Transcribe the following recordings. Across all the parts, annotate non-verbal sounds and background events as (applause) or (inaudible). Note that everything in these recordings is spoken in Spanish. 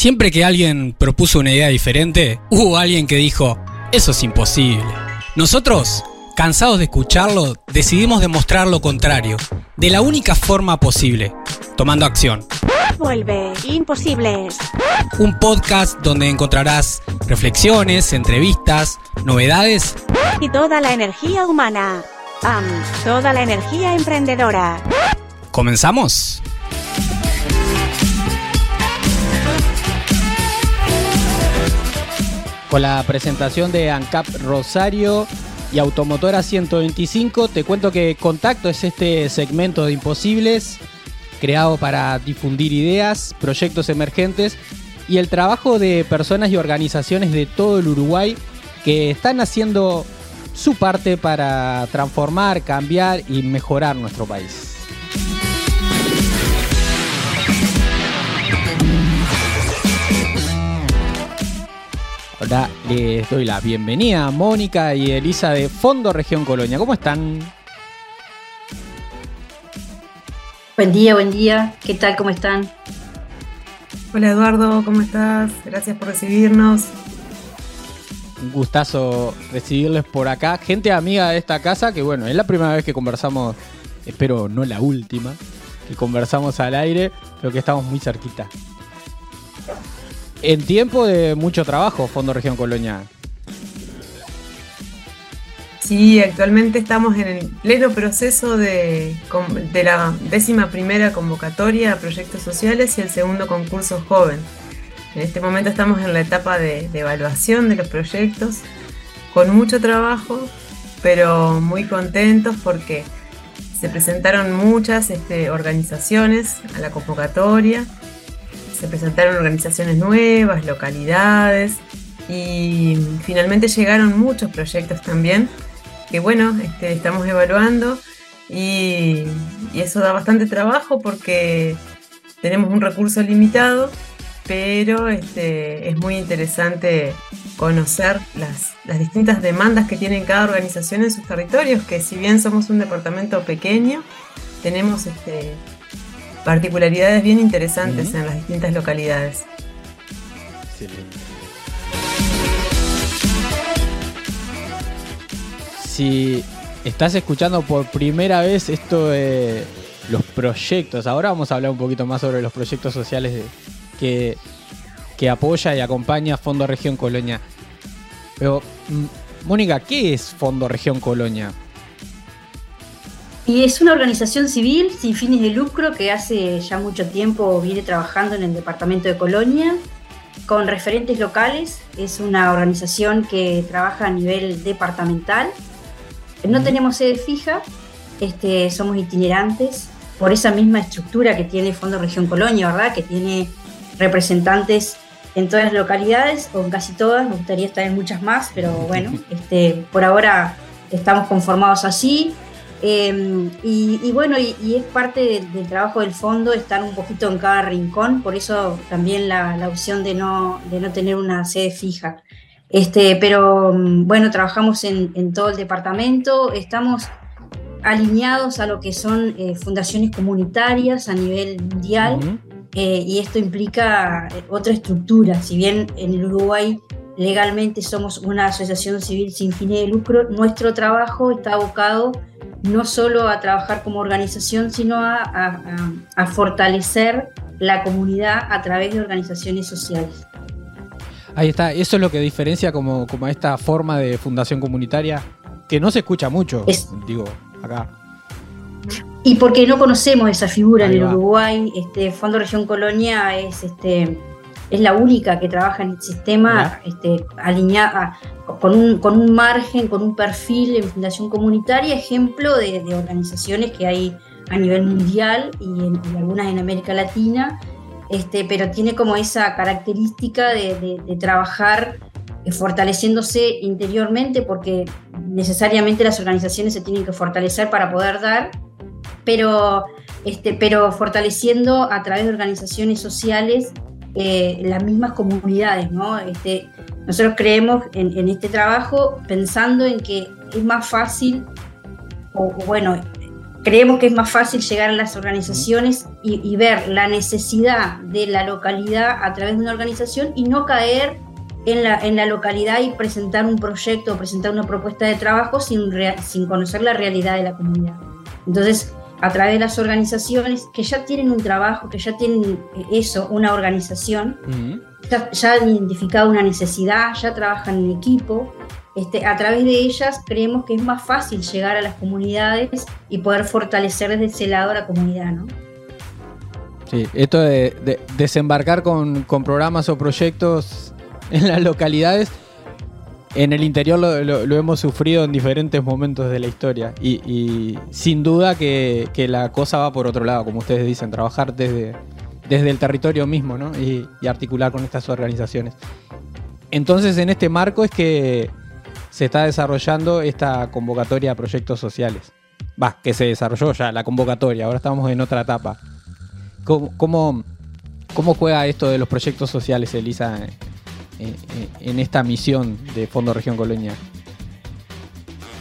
Siempre que alguien propuso una idea diferente, hubo alguien que dijo, eso es imposible. Nosotros, cansados de escucharlo, decidimos demostrar lo contrario, de la única forma posible, tomando acción. Vuelve, imposibles. Un podcast donde encontrarás reflexiones, entrevistas, novedades Y toda la energía humana. Am, toda la energía emprendedora. ¿Comenzamos? Con la presentación de ANCAP Rosario y Automotora 125, te cuento que Contacto es este segmento de Imposibles creado para difundir ideas, proyectos emergentes y el trabajo de personas y organizaciones de todo el Uruguay que están haciendo su parte para transformar, cambiar y mejorar nuestro país. Ahora les doy la bienvenida a Mónica y Elisa de Fondo Región Colonia. ¿Cómo están? Buen día, buen día. ¿Qué tal? ¿Cómo están? Hola Eduardo, ¿cómo estás? Gracias por recibirnos. Un gustazo recibirles por acá. Gente amiga de esta casa, que bueno, es la primera vez que conversamos, espero no la última, que conversamos al aire, pero que estamos muy cerquita. En tiempo de mucho trabajo, Fondo Región Colonia. Sí, actualmente estamos en el pleno proceso de, de la décima primera convocatoria a proyectos sociales y el segundo concurso joven. En este momento estamos en la etapa de, de evaluación de los proyectos, con mucho trabajo, pero muy contentos porque se presentaron muchas este, organizaciones a la convocatoria, se presentaron organizaciones nuevas, localidades y finalmente llegaron muchos proyectos también que bueno, este, estamos evaluando y, eso da bastante trabajo porque tenemos un recurso limitado, pero este, es muy interesante conocer las, las distintas demandas que tiene cada organización en sus territorios, que si bien somos un departamento pequeño, tenemos este, particularidades bien interesantes en las distintas localidades. Si estás escuchando por primera vez esto de los proyectos, ahora vamos a hablar un poquito más sobre los proyectos sociales de- que, que apoya y acompaña Fondo Región Colonia. Pero, Mónica, ¿qué es Fondo Región Colonia? Y es una organización civil sin fines de lucro que hace ya mucho tiempo viene trabajando en el departamento de Colonia con referentes locales. Es una organización que trabaja a nivel departamental. No tenemos sede fija, este, somos itinerantes por esa misma estructura que tiene Fondo Región Colonia, ¿verdad? Que tiene representantes en todas las localidades, o en casi todas, me gustaría estar en muchas más, pero bueno, (laughs) este, por ahora estamos conformados así. Eh, y, y bueno, y, y es parte del, del trabajo del fondo estar un poquito en cada rincón, por eso también la, la opción de no, de no tener una sede fija. Este, pero mm, bueno, trabajamos en, en todo el departamento, estamos alineados a lo que son eh, fundaciones comunitarias a nivel mundial. Eh, y esto implica eh, otra estructura. Si bien en el Uruguay legalmente somos una asociación civil sin fines de lucro, nuestro trabajo está abocado no solo a trabajar como organización, sino a, a- fortalecer la comunidad a través de organizaciones sociales. Ahí está, eso es lo que diferencia como, como esta forma de fundación comunitaria, que no se escucha mucho, Es- digo, acá. Y porque no conocemos esa figura Ahí en el va. Uruguay, este Fondo Región Colonia es este es la única que trabaja en el sistema este, alineada con un, con un margen, con un perfil en fundación comunitaria, ejemplo de, de organizaciones que hay a nivel mundial y, en- y algunas en América Latina, este, pero tiene como esa característica de, de- de trabajar eh, fortaleciéndose interiormente porque necesariamente las organizaciones se tienen que fortalecer para poder dar, pero, este, pero fortaleciendo a través de organizaciones sociales eh, las mismas comunidades, ¿no? Este, nosotros creemos en, este trabajo pensando en que es más fácil, o, o bueno, creemos que es más fácil llegar a las organizaciones y, ver la necesidad de la localidad a través de una organización y no caer en la, en la localidad y presentar un proyecto o presentar una propuesta de trabajo sin, sin conocer la realidad de la comunidad. Entonces, a través de las organizaciones que ya tienen un trabajo, que ya tienen eso, una organización, ya, han identificado una necesidad, ya trabajan en equipo, este, a través de ellas creemos que es más fácil llegar a las comunidades y poder fortalecer desde ese lado la comunidad, ¿no? Sí, esto de, desembarcar con, programas o proyectos en las localidades, en el interior lo, hemos sufrido en diferentes momentos de la historia y, sin duda que, la cosa va por otro lado, como ustedes dicen, trabajar desde, desde el territorio mismo ¿no? y, articular con estas organizaciones. Entonces, en este marco es que se está desarrollando esta convocatoria a proyectos sociales. Va, que se desarrolló ya la convocatoria, ahora estamos en otra etapa. ¿Cómo, cómo, juega esto de los proyectos sociales, Elisa, en, esta misión de Fondo Región Colonia?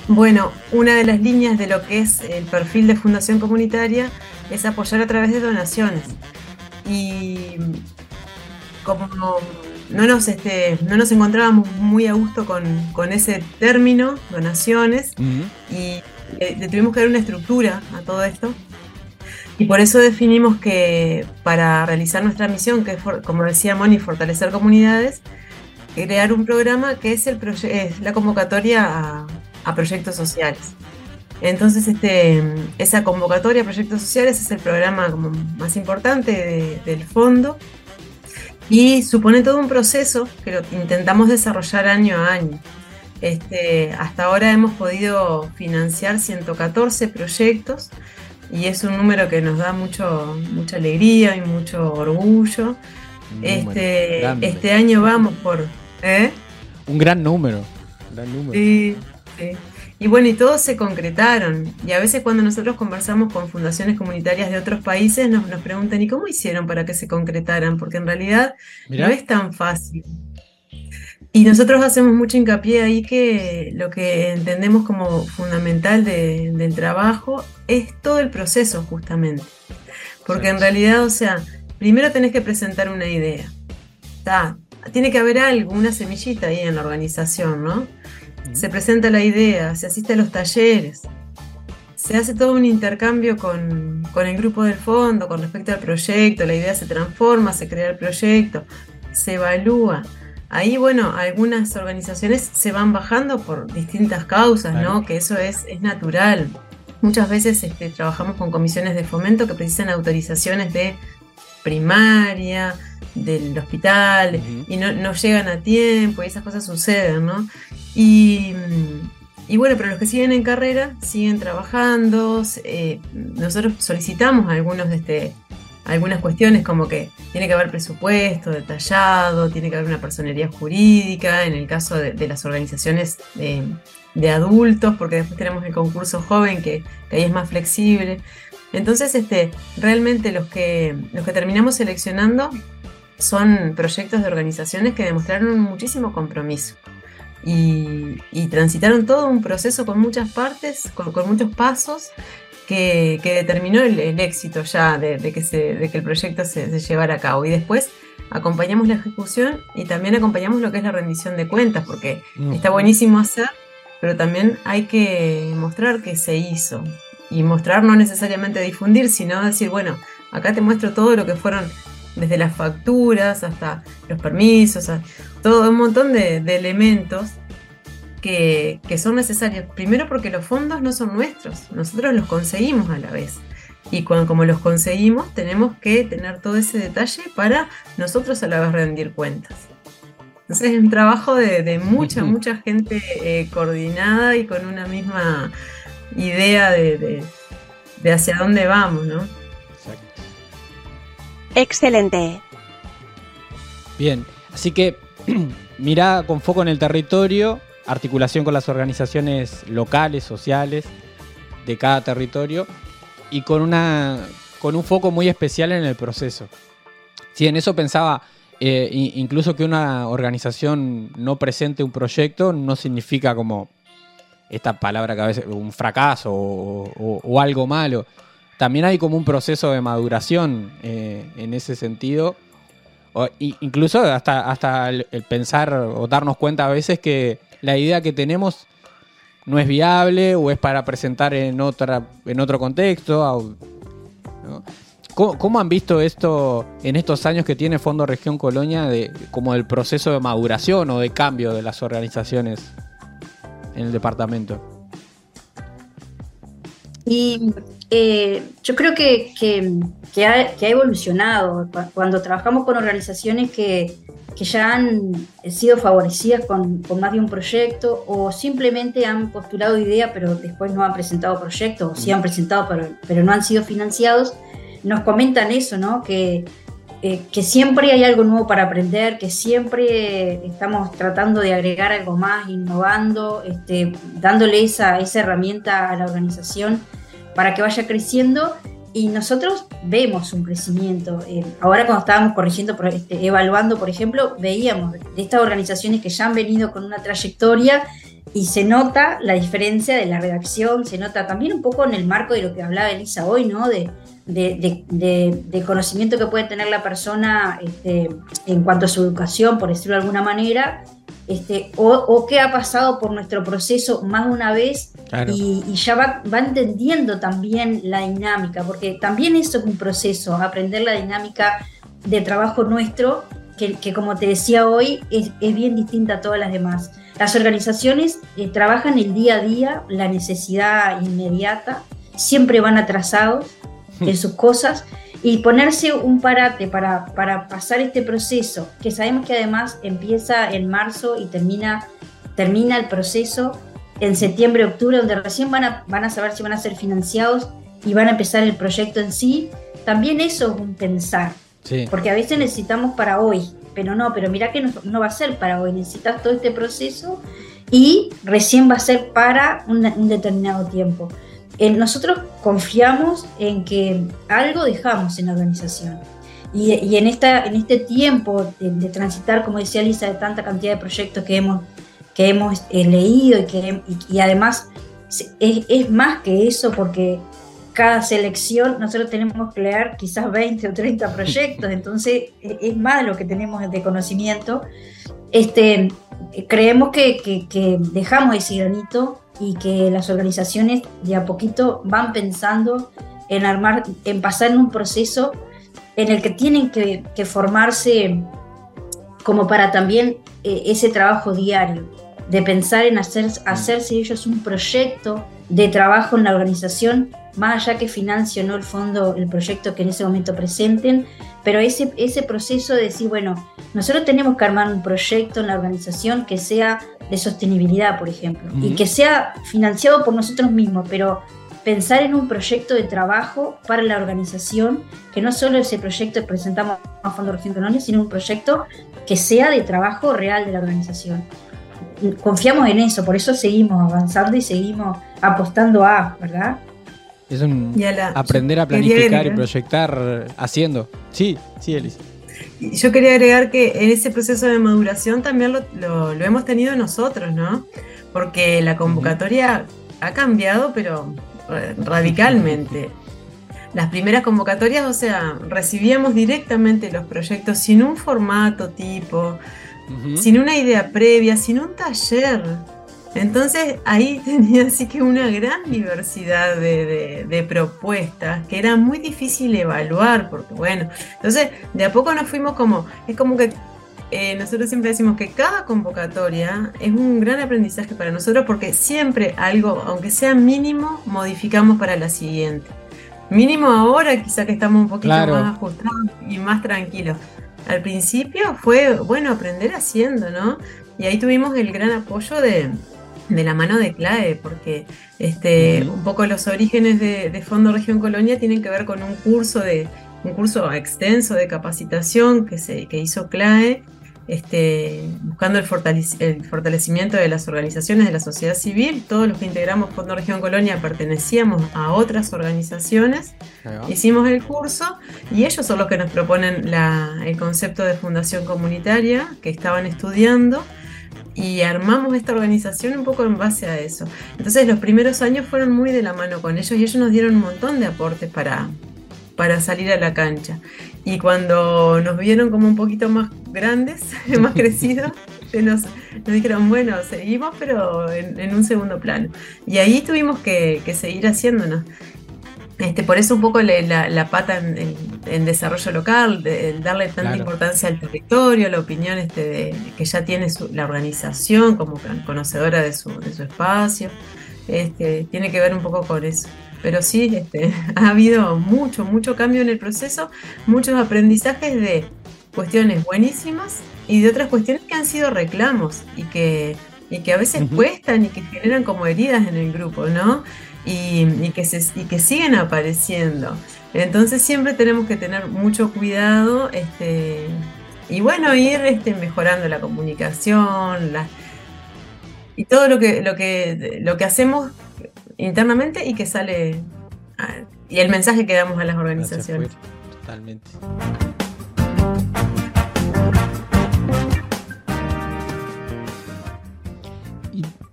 Bueno, una de las líneas de lo que es el perfil de fundación comunitaria es apoyar a través de donaciones. Y como no nos, este, no nos encontrábamos muy a gusto con, ese término, donaciones, y le, tuvimos que dar una estructura a todo esto. Y por eso definimos que para realizar nuestra misión, que es, como decía Moni, fortalecer comunidades, crear un programa que es, el es la convocatoria a, proyectos sociales. Entonces, este, esa convocatoria a proyectos sociales es el programa como más importante del fondo y supone todo un proceso que lo intentamos desarrollar año a año. Este, hasta ahora hemos podido financiar 114 proyectos y es un número que nos da mucho, mucha alegría y mucho orgullo. Este, este año vamos por... ¿eh? Un gran número. Gran número. Sí, sí. Y bueno, y todos se concretaron. Y a veces cuando nosotros conversamos con fundaciones comunitarias de otros países, nos, nos preguntan, ¿y cómo hicieron para que se concretaran? Porque en realidad no es tan fácil. Y nosotros hacemos mucho hincapié ahí que lo que entendemos como fundamental del trabajo es todo el proceso justamente. Porque en realidad, o sea, primero tenés que presentar una idea. Tiene que haber algo, una semillita ahí en la organización, ¿no? se presenta la idea, se asiste a los talleres, se hace todo un intercambio con, el grupo del fondo con respecto al proyecto, la idea se transforma, se crea el proyecto, se evalúa. Ahí, bueno, algunas organizaciones se van bajando por distintas causas, ¿no? Que eso es, es natural. Muchas veces este, trabajamos con comisiones de fomento que precisan autorizaciones de primaria, del hospital, y no, no, llegan a tiempo, y esas cosas suceden, ¿no? Y, bueno, pero los que siguen en carrera siguen trabajando. Eh, nosotros solicitamos algunos de este, algunas cuestiones como que tiene que haber presupuesto detallado, tiene que haber una personería jurídica, en el caso de, las organizaciones de, adultos, porque después tenemos el concurso joven que, ahí es más flexible. Entonces, este, realmente los que, los que terminamos seleccionando son proyectos de organizaciones que demostraron muchísimo compromiso y, transitaron todo un proceso con muchas partes, con, muchos pasos, que, determinó el, éxito ya de, que que el proyecto se, llevara a cabo. Y después acompañamos la ejecución y también acompañamos lo que es la rendición de cuentas, porque está buenísimo hacer, pero también hay que mostrar que se hizo. Y mostrar no necesariamente difundir, sino decir, bueno, acá te muestro todo lo que fueron desde las facturas hasta los permisos, todo un montón de, elementos que, son necesarios. Primero porque los fondos no son nuestros, nosotros los conseguimos a la vez. Y cuando, como los conseguimos, tenemos que tener todo ese detalle para nosotros a la vez rendir cuentas. Entonces es un trabajo de, mucha, mucha gente eh, coordinada y con una misma idea de, de hacia dónde vamos, ¿no? Excelente. Bien, así que (clears throat) mira con foco en el territorio, articulación con las organizaciones locales, sociales de cada territorio y con, una, con un foco muy especial en el proceso. Sí, en eso pensaba, eh, incluso que una organización no presente un proyecto no significa como esta palabra que a veces, un fracaso o, algo malo. También hay como un proceso de maduración eh, en ese sentido. incluso hasta, hasta el, pensar o darnos cuenta a veces que la idea que tenemos no es viable o es para presentar en, otra, en otro contexto. ¿Cómo, han visto esto en estos años que tiene Fondo Región Colonia, de, como el proceso de maduración o de cambio de las organizaciones en el departamento? Y eh, yo creo que, que, ha, evolucionado. Cuando trabajamos con organizaciones que, ya han sido favorecidas con, más de un proyecto o simplemente han postulado ideas pero después no han presentado proyectos o sí han presentado pero, pero no han sido financiados, nos comentan eso, ¿no? Que, eh, que siempre hay algo nuevo para aprender, que siempre estamos tratando de agregar algo más, innovando, este, dándole esa herramienta a la organización para que vaya creciendo y nosotros vemos un crecimiento. Eh, ahora cuando estábamos corrigiendo, este, evaluando, por ejemplo, veíamos de estas organizaciones que ya han venido con una trayectoria y se nota la diferencia de la redacción, se nota también un poco en el marco de lo que hablaba Elisa hoy, ¿no? De, de, conocimiento que puede tener la persona este, en cuanto a su educación, por decirlo de alguna manera, este, o, qué ha pasado por nuestro proceso más de una vez y, ya va, va, entendiendo también la dinámica, porque también eso es un proceso, aprender la dinámica de trabajo nuestro, que, como te decía hoy, es, bien distinta a todas las demás. Las organizaciones eh, trabajan el día a día, la necesidad inmediata, siempre van atrasados en sus cosas (laughs) y ponerse un parate para, para pasar este proceso, que sabemos que además empieza en marzo y termina, termina el proceso en septiembre, octubre, donde recién van a, van a saber si van a ser financiados y van a empezar el proyecto en sí, también eso es un pensar. Porque a veces necesitamos para hoy, pero no, pero mira que no, va a ser para hoy, necesitas todo este proceso y recién va a ser para un determinado tiempo nosotros confiamos en que algo dejamos en la organización. Y, en, esta, en este tiempo de, transitar, como decía Lisa, de tanta cantidad de proyectos que hemos, que hemos eh, leído y que y, además es, es, más que eso porque cada selección nosotros tenemos que leer quizás 20 o 30 proyectos, (laughs) entonces es, más lo que tenemos de conocimiento. Este, creemos que, que, que dejamos ese granito y que las organizaciones de a poquito van pensando en armar, en pasar en un proceso en el que tienen que, formarse como para también eh, ese trabajo diario, de pensar en hacer, hacerse ellos un proyecto de trabajo en la organización, más allá que financie o no el fondo el proyecto que en ese momento presenten, pero ese, ese proceso de decir, bueno, nosotros tenemos que armar un proyecto en la organización que sea de sostenibilidad, por ejemplo, y que sea financiado por nosotros mismos, pero pensar en un proyecto de trabajo para la organización, que no solo ese proyecto que presentamos a Fondo Región Colonia, sino un proyecto que sea de trabajo real de la organización. Confiamos en eso, por eso seguimos avanzando y seguimos apostando a, ¿verdad? Es un aprender a planificar y proyectar haciendo. Sí, sí, Elisa. Yo quería agregar que en ese proceso de maduración también lo, hemos tenido nosotros, ¿no? Porque la convocatoria ha cambiado, pero eh, radicalmente. Las primeras convocatorias, o sea, recibíamos directamente los proyectos sin un formato tipo, sin una idea previa, sin un taller. Entonces ahí (laughs) tenía así que una gran diversidad de, propuestas que era muy difícil evaluar, porque bueno, entonces de a poco nos fuimos como, es como que eh, nosotros siempre decimos que cada convocatoria es un gran aprendizaje para nosotros porque siempre algo, aunque sea mínimo, modificamos para la siguiente. Mínimo ahora, quizá que estamos un poquito más ajustados y más tranquilos. Al principio fue, bueno, aprender haciendo, ¿no? Y ahí tuvimos el gran apoyo de, de la mano de CLAE, porque este, un poco los orígenes de, Fondo Región Colonia tienen que ver con un curso de un curso extenso de capacitación que se que hizo CLAE, este, buscando el, fortalecimiento de las organizaciones de la sociedad civil. Todos los que integramos Fondo Región Colonia pertenecíamos a otras organizaciones. Hicimos el curso y ellos son los que nos proponen el concepto de fundación comunitaria que estaban estudiando y armamos esta organización un poco en base a eso. Entonces los primeros años fueron muy de la mano con ellos y ellos nos dieron un montón de aportes para, para salir a la cancha. Y cuando nos vieron como un poquito más grandes, (laughs) más crecidos, (laughs) nos, nos, dijeron, bueno, seguimos, pero en, un segundo plano. Y ahí tuvimos que, que seguir haciéndonos. Este, por eso un poco la, la, pata en, desarrollo local, de, darle tanta importancia al territorio, la opinión este, que ya tiene la organización como conocedora de su, de su espacio, este, tiene que ver un poco con eso. Pero sí, este, (laughs) ha habido mucho, mucho cambio en el proceso, muchos aprendizajes de cuestiones buenísimas y de otras cuestiones que han sido reclamos y que, y que a veces cuestan y que generan como heridas en el grupo, ¿no? Y, que, se, que siguen apareciendo. Entonces siempre tenemos que tener mucho cuidado este, y bueno, ir este, mejorando la comunicación y todo lo que, lo, que, lo que hacemos internamente y que sale y el mensaje que damos a las organizaciones. totalmente.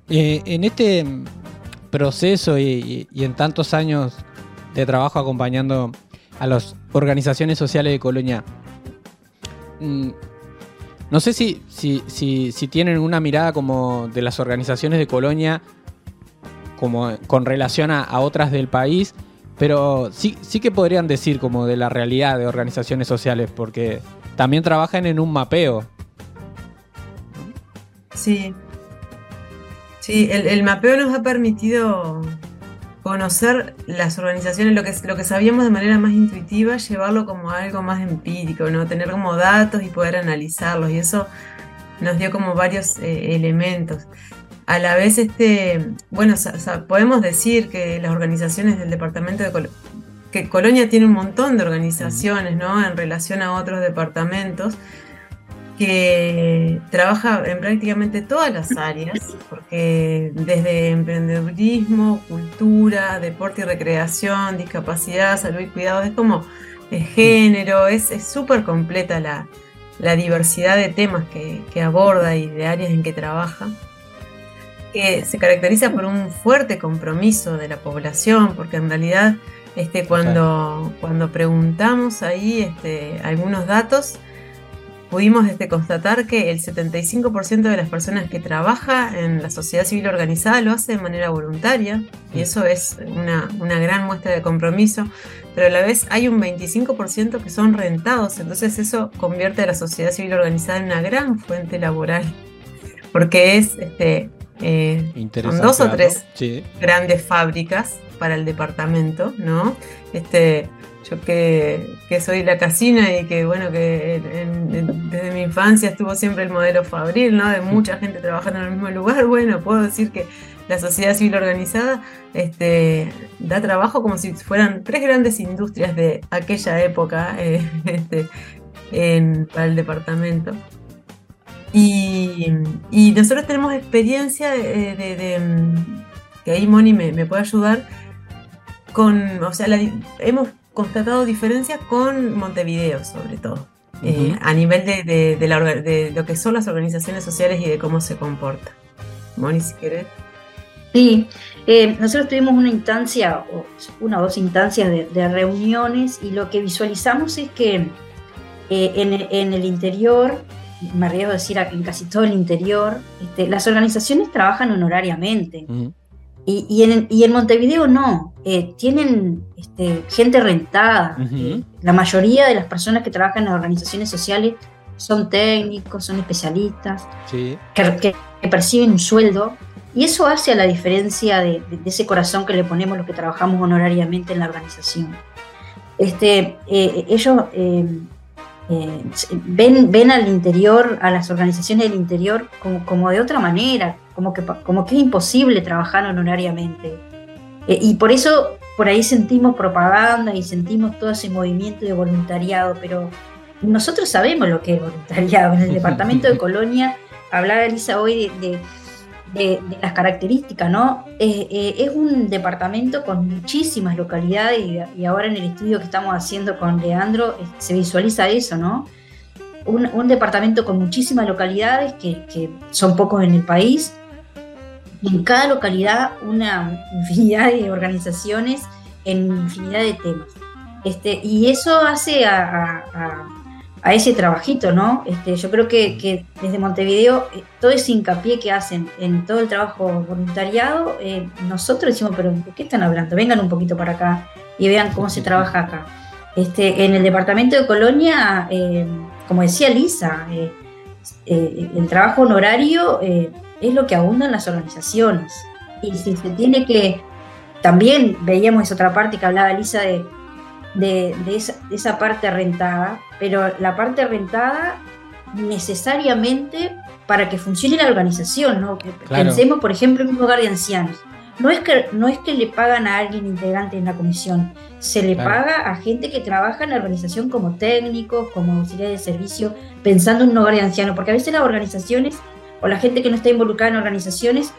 Eh, en este proceso y, en tantos años de trabajo acompañando a las organizaciones sociales de Colonia, mm, no sé si, si, si, tienen una mirada como de las organizaciones de Colonia como con relación a, otras del país, pero sí, sí que podrían decir como de la realidad de organizaciones sociales, porque también trabajan en un mapeo. Sí, Sí, el, mapeo nos ha permitido conocer las organizaciones, lo que, lo que sabíamos de manera más intuitiva, llevarlo como algo más empírico, ¿no? Tener como datos y poder analizarlos. Y eso nos dio como varios eh, elementos. A la vez, este, bueno, podemos decir que las organizaciones del departamento de que Colonia tiene un montón de organizaciones, ¿no? En relación a otros departamentos que trabaja en prácticamente todas las áreas, porque desde emprendedurismo, cultura, deporte y recreación, discapacidad, salud y cuidado, es como de género, es súper completa la, diversidad de temas que, aborda y de áreas en que trabaja, que se caracteriza por un fuerte compromiso de la población, porque en realidad este, cuando, cuando preguntamos ahí este, algunos datos, pudimos este, constatar que el 75% de las personas que trabaja en la sociedad civil organizada lo hace de manera voluntaria y eso es una, gran muestra de compromiso, pero a la vez hay un 25% que son rentados, entonces eso convierte a la sociedad civil organizada en una gran fuente laboral, porque es este, eh, dos o tres grandes fábricas para el departamento, ¿no? Este, yo que, soy la casina y que bueno que desde mi infancia estuvo siempre el modelo Fabril, ¿no? De mucha gente trabajando en el mismo lugar, bueno, puedo decir que la sociedad civil organizada este, da trabajo como si fueran tres grandes industrias de aquella época eh, (laughs) este, para el departamento. Y, nosotros tenemos experiencia de, que ahí Moni me, me, puede ayudar con, o sea, hemos constatado diferencias con Montevideo, sobre todo, eh, a nivel de, lo que son las organizaciones sociales y de cómo se comporta. Moni, si querés. Sí, eh, nosotros tuvimos una instancia, una o dos instancias de, reuniones y lo que visualizamos es que eh, en, el interior, me arriesgo a decir en casi todo el interior, este, las organizaciones trabajan honorariamente. Y, en, Montevideo no, eh, tienen este, gente rentada. Eh, la mayoría de las personas que trabajan en las organizaciones sociales son técnicos, son especialistas, que, perciben un sueldo. Y eso hace a la diferencia de, ese corazón que le ponemos los que trabajamos honorariamente en la organización. Este, eh, ellos ven, ven al interior, a las organizaciones del interior, como, como de otra manera, como que, como que es imposible trabajar honorariamente. Eh, y por eso por ahí sentimos propaganda y sentimos todo ese movimiento de voluntariado, pero nosotros sabemos lo que es voluntariado. En el (laughs) departamento de Colonia, hablaba Elisa hoy de, de, las características, ¿no? Eh, es un departamento con muchísimas localidades y, ahora en el estudio que estamos haciendo con Leandro se visualiza eso, ¿no? un, departamento con muchísimas localidades, que, son pocos en el país, en cada localidad una infinidad de organizaciones en infinidad de temas. Este, y eso hace a, ese trabajito, ¿no? Este, yo creo que, desde Montevideo eh, todo ese hincapié que hacen en todo el trabajo voluntariado, eh, nosotros decimos, pero ¿de qué están hablando? Vengan un poquito para acá y vean cómo se trabaja acá. Este, en el departamento de Colonia, eh, como decía Lisa, el trabajo honorario es lo que abunda en las organizaciones. Y si se tiene que, también veíamos esa otra parte que hablaba Lisa de, de, esa, parte rentada, pero la parte rentada necesariamente para que funcione la organización, ¿no? Pensemos, por ejemplo, en un hogar de ancianos. No es que, no es que le pagan a alguien integrante en la comisión, se le paga a gente que trabaja en la organización como técnicos, como auxiliares de servicio, pensando en un hogar de ancianos, porque a veces las organizaciones o la gente que no está involucrada en organizaciones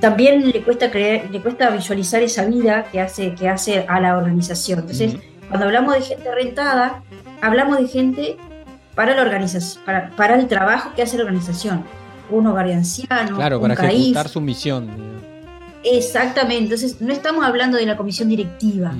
también le cuesta creer, le cuesta visualizar esa vida que hace, que hace a la organización. Entonces, cuando hablamos de gente rentada, hablamos de gente para la organización, para, para el trabajo que hace la organización. Un hogar de ancianos, claro, para ejecutar su misión. Exactamente, entonces no estamos hablando de la comisión directiva,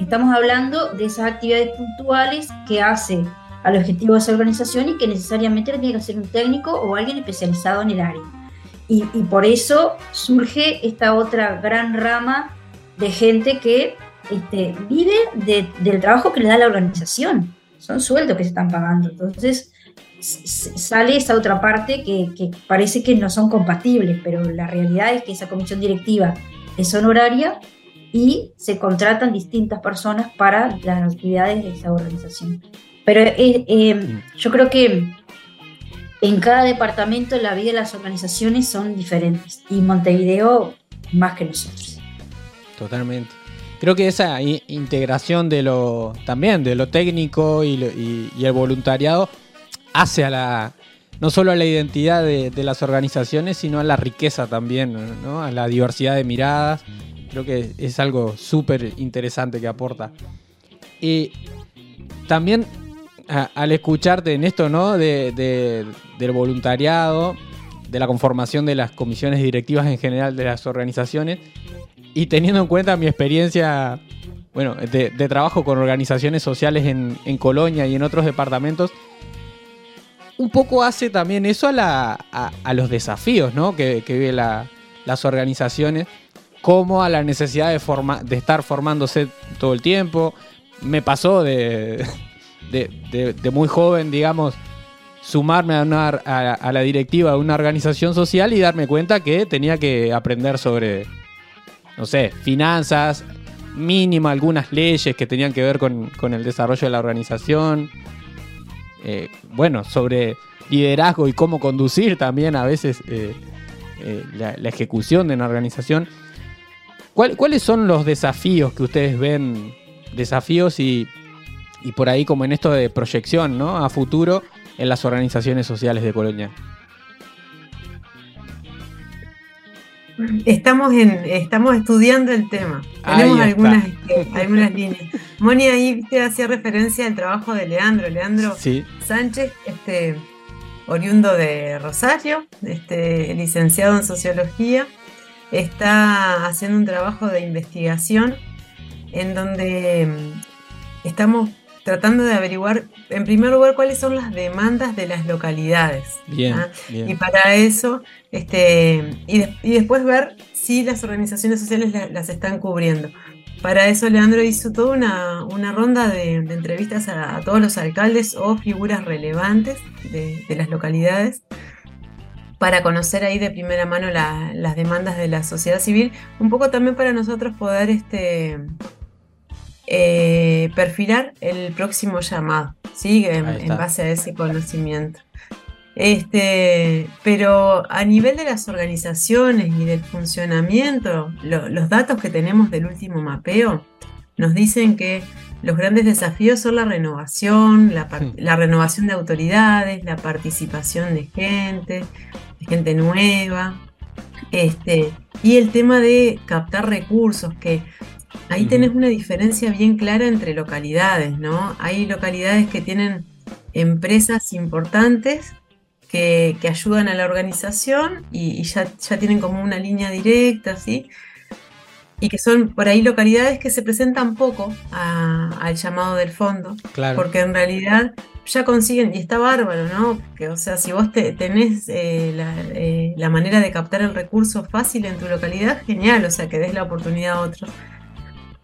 estamos hablando de esas actividades puntuales que hace al objetivo de esa organización y que necesariamente tiene que hacer un técnico o alguien especializado en el área. Y, por eso surge esta otra gran rama de gente que este, vive del trabajo que le da la organización. Son sueldos que se están pagando. Entonces, sale esa otra parte que, parece que no son compatibles, pero la realidad es que esa comisión directiva es honoraria y se contratan distintas personas para las actividades de esa organización. Pero eh, eh, yo creo que en cada departamento la vida de las organizaciones son diferentes y Montevideo más que nosotros. Totalmente. Creo que esa integración de lo también de lo técnico y el voluntariado hace a la, no solo a la identidad de, las organizaciones, sino a la riqueza también, ¿no? a la diversidad de miradas. Creo que es algo súper interesante que aporta. Y también al escucharte en esto, ¿no? De, del voluntariado, de la conformación de las comisiones directivas en general de las organizaciones, y teniendo en cuenta mi experiencia, bueno, de, trabajo con organizaciones sociales en, en Colonia y en otros departamentos, un poco hace también eso a, la, a, los desafíos ¿no? que, que viven las organizaciones, como a la necesidad de, de estar formándose todo el tiempo. Me pasó de, de, muy joven, digamos, sumarme a, a, la directiva de una organización social y darme cuenta que tenía que aprender sobre, no sé, finanzas, mínima algunas leyes que tenían que ver con, con el desarrollo de la organización. Eh, bueno, sobre liderazgo y cómo conducir también a veces eh, eh, la, ejecución de una organización. ¿Cuáles son los desafíos que ustedes ven? Desafíos y, y, por ahí como en esto de proyección ¿no? a futuro en las organizaciones sociales de Colonia. Estamos, en, estamos estudiando el tema. Tenemos algunas, este, algunas líneas. Moni ahí te hacía referencia al trabajo de Leandro. Leandro Sánchez, este, oriundo de Rosario, este, licenciado en sociología, está haciendo un trabajo de investigación en donde mm, estamos tratando de averiguar, en primer lugar, cuáles son las demandas de las localidades. Bien, ¿ah? Y para eso, este, y, después ver si las organizaciones sociales las están cubriendo. Para eso Leandro hizo toda una, ronda de, entrevistas a, todos los alcaldes o figuras relevantes de, las localidades para conocer ahí de primera mano las demandas de la sociedad civil, un poco también para nosotros poder este, eh, perfilar el próximo llamado, ¿sí? en, base a ese conocimiento. Este, pero a nivel de las organizaciones y del funcionamiento, los datos que tenemos del último mapeo nos dicen que los grandes desafíos son la renovación, la, hmm. renovación de autoridades, la participación de gente, de gente nueva, este, y el tema de captar recursos, que Ahí tenés una diferencia bien clara entre localidades, ¿no? Hay localidades que tienen empresas importantes que, ayudan a la organización y, ya, ya, tienen como una línea directa, ¿sí? Y que son por ahí localidades que se presentan poco al llamado del fondo, claro. porque en realidad ya consiguen, y está bárbaro, ¿no? Que, o sea, si vos tenés eh, eh, la, manera de captar el recurso fácil en tu localidad, genial, o sea, que des la oportunidad a otros.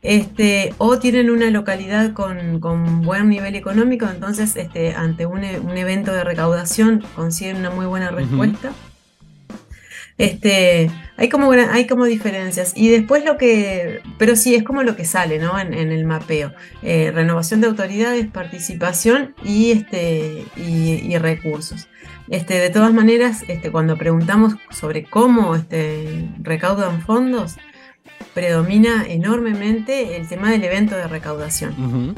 Este, o tienen una localidad con, buen nivel económico, entonces este, ante un, evento de recaudación consiguen una muy buena respuesta. Este, hay como, hay como diferencias. Y después lo que, pero sí, es como lo que sale ¿no? en, el mapeo. Eh, renovación de autoridades, participación y, este, y, recursos. Este, de todas maneras, este, cuando preguntamos sobre cómo este, recaudan fondos, predomina enormemente el tema del evento de recaudación.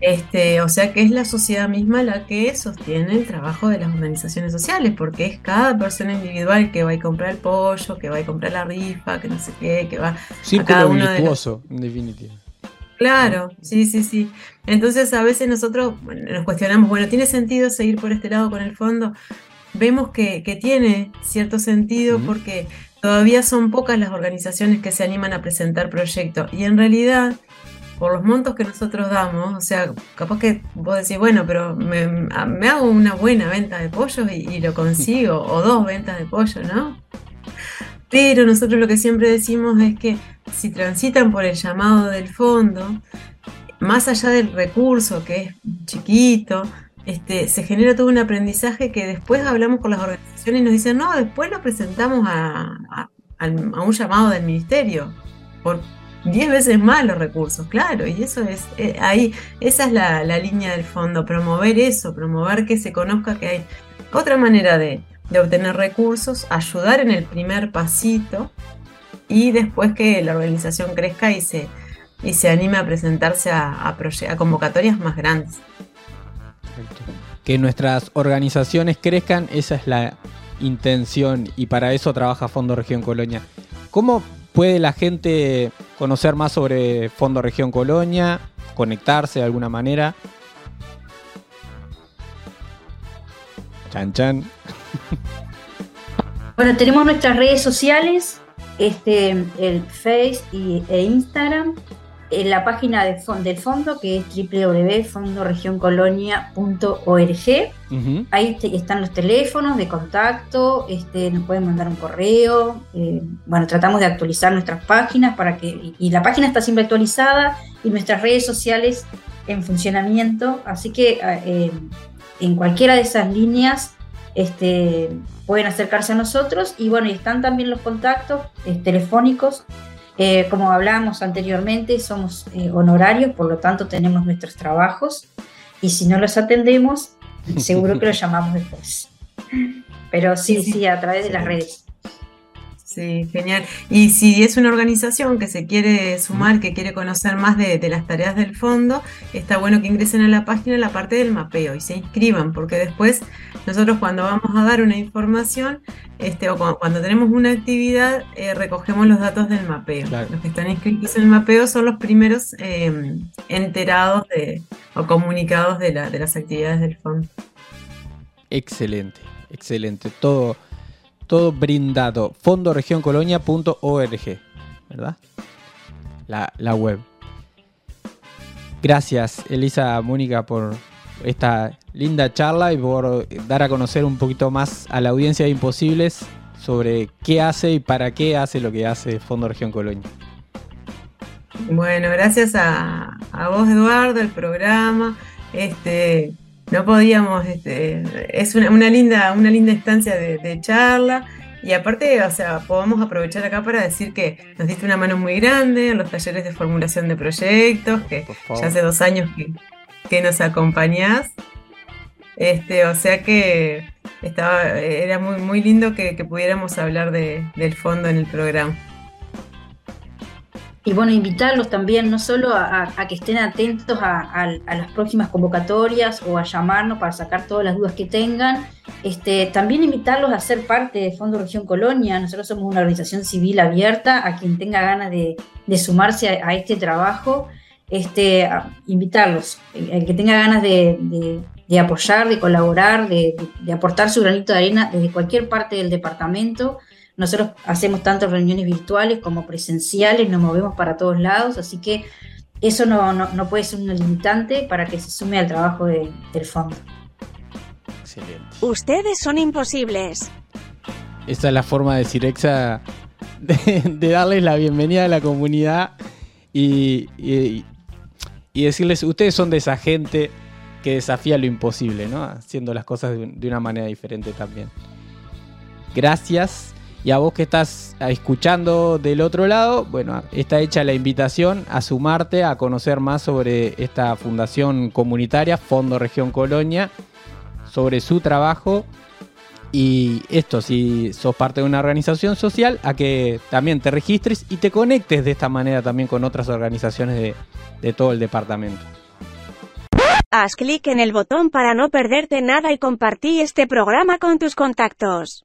este, o sea que es la sociedad misma la que sostiene el trabajo de las organizaciones sociales, porque es cada persona individual que va a comprar el pollo, que va a comprar la rifa, que no sé qué, que va a cada uno virtuoso, en definitiva. Claro, sí, sí, sí. Entonces a veces nosotros nos cuestionamos, bueno, ¿tiene sentido seguir por este lado con el fondo? Vemos que, tiene cierto sentido porque Todavía son pocas las organizaciones que se animan a presentar proyectos y en realidad, por los montos que nosotros damos, o sea, capaz que vos decís, bueno, pero me, hago una buena venta de pollos y, lo consigo, (laughs) o dos ventas de pollo, ¿no? Pero nosotros lo que siempre decimos es que si transitan por el llamado del fondo, más allá del recurso que es chiquito, este, se genera todo un aprendizaje que después hablamos con las organizaciones y nos dicen, no, después lo presentamos a, un llamado del ministerio por 10 veces más los recursos, claro, y eso es, eh, ahí, esa es la, línea del fondo, promover eso, promover que se conozca que hay otra manera de, obtener recursos, ayudar en el primer pasito y después que la organización crezca y se, y se anime a presentarse a, a convocatorias más grandes que nuestras organizaciones crezcan, esa es la intención y para eso trabaja Fondo Región Colonia. ¿Cómo puede la gente conocer más sobre Fondo Región Colonia, conectarse de alguna manera? Chan chan. (laughs) Bueno, tenemos nuestras redes sociales, este, el Face y, e Instagram en la página del fondo, que es www.fondoregioncolonia.org. Ahí están los teléfonos de contacto, este, nos pueden mandar un correo. Eh, bueno, tratamos de actualizar nuestras páginas para que. Y la página está siempre actualizada y nuestras redes sociales en funcionamiento. Así que eh, en cualquiera de esas líneas este, pueden acercarse a nosotros. Y bueno, y están también los contactos eh, telefónicos eh, como hablábamos anteriormente, somos eh, honorarios, por lo tanto tenemos nuestros trabajos y si no los atendemos, seguro que los (laughs) llamamos después. Pero sí, sí, a través de las redes. Sí, genial. Y si es una organización que se quiere sumar, que quiere conocer más de, las tareas del fondo, está bueno que ingresen a la página la parte del mapeo y se inscriban, porque después nosotros cuando vamos a dar una información este, o cuando, tenemos una actividad, eh, recogemos los datos del mapeo. Los que están inscritos en el mapeo son los primeros em, enterados de, o comunicados de, de las actividades del fondo. Excelente, excelente. Todo todo brindado. fondoregioncolonia.org, ¿verdad? La, la web. Gracias, Elisa Mónica, por esta linda charla y por dar a conocer un poquito más a la audiencia de Imposibles sobre qué hace y para qué hace lo que hace Fondo Región Colonia. Bueno, gracias a, vos, Eduardo, el programa. Este, no podíamos, este, es una, linda, una linda instancia de, charla. Y aparte, o sea, podemos aprovechar acá para decir que nos diste una mano muy grande en los talleres de formulación de proyectos, que ya hace dos años que, nos acompañás. Este, o sea que estaba, era muy, muy lindo que, pudiéramos hablar del fondo en el programa y bueno, invitarlos también no solo a, que estén atentos a, las próximas convocatorias o a llamarnos para sacar todas las dudas que tengan, este, también invitarlos a ser parte de Fondo Región Colonia. Nosotros somos una organización civil abierta a quien tenga ganas de, sumarse a, este trabajo, este, invitarlos, el, que tenga ganas de, apoyar, de colaborar, de, aportar su granito de arena desde cualquier parte del departamento. Nosotros hacemos tanto reuniones virtuales como presenciales, nos movemos para todos lados, así que eso no, puede ser un limitante para que se sume al trabajo del fondo. Excelente. Ustedes son imposibles. Esta es la forma de Cirexa de, darles la bienvenida a la comunidad y, decirles, ustedes son de esa gente que desafía lo imposible, ¿no? Haciendo las cosas de, una manera diferente también. Gracias. Y a vos que estás escuchando del otro lado, bueno, está hecha la invitación a sumarte a conocer más sobre esta fundación comunitaria, Fondo Región Colonia, sobre su trabajo y esto, si sos parte de una organización social, a que también te registres y te conectes de esta manera también con otras organizaciones de, todo el departamento. Haz clic en el botón para no perderte nada y compartí este programa con tus contactos.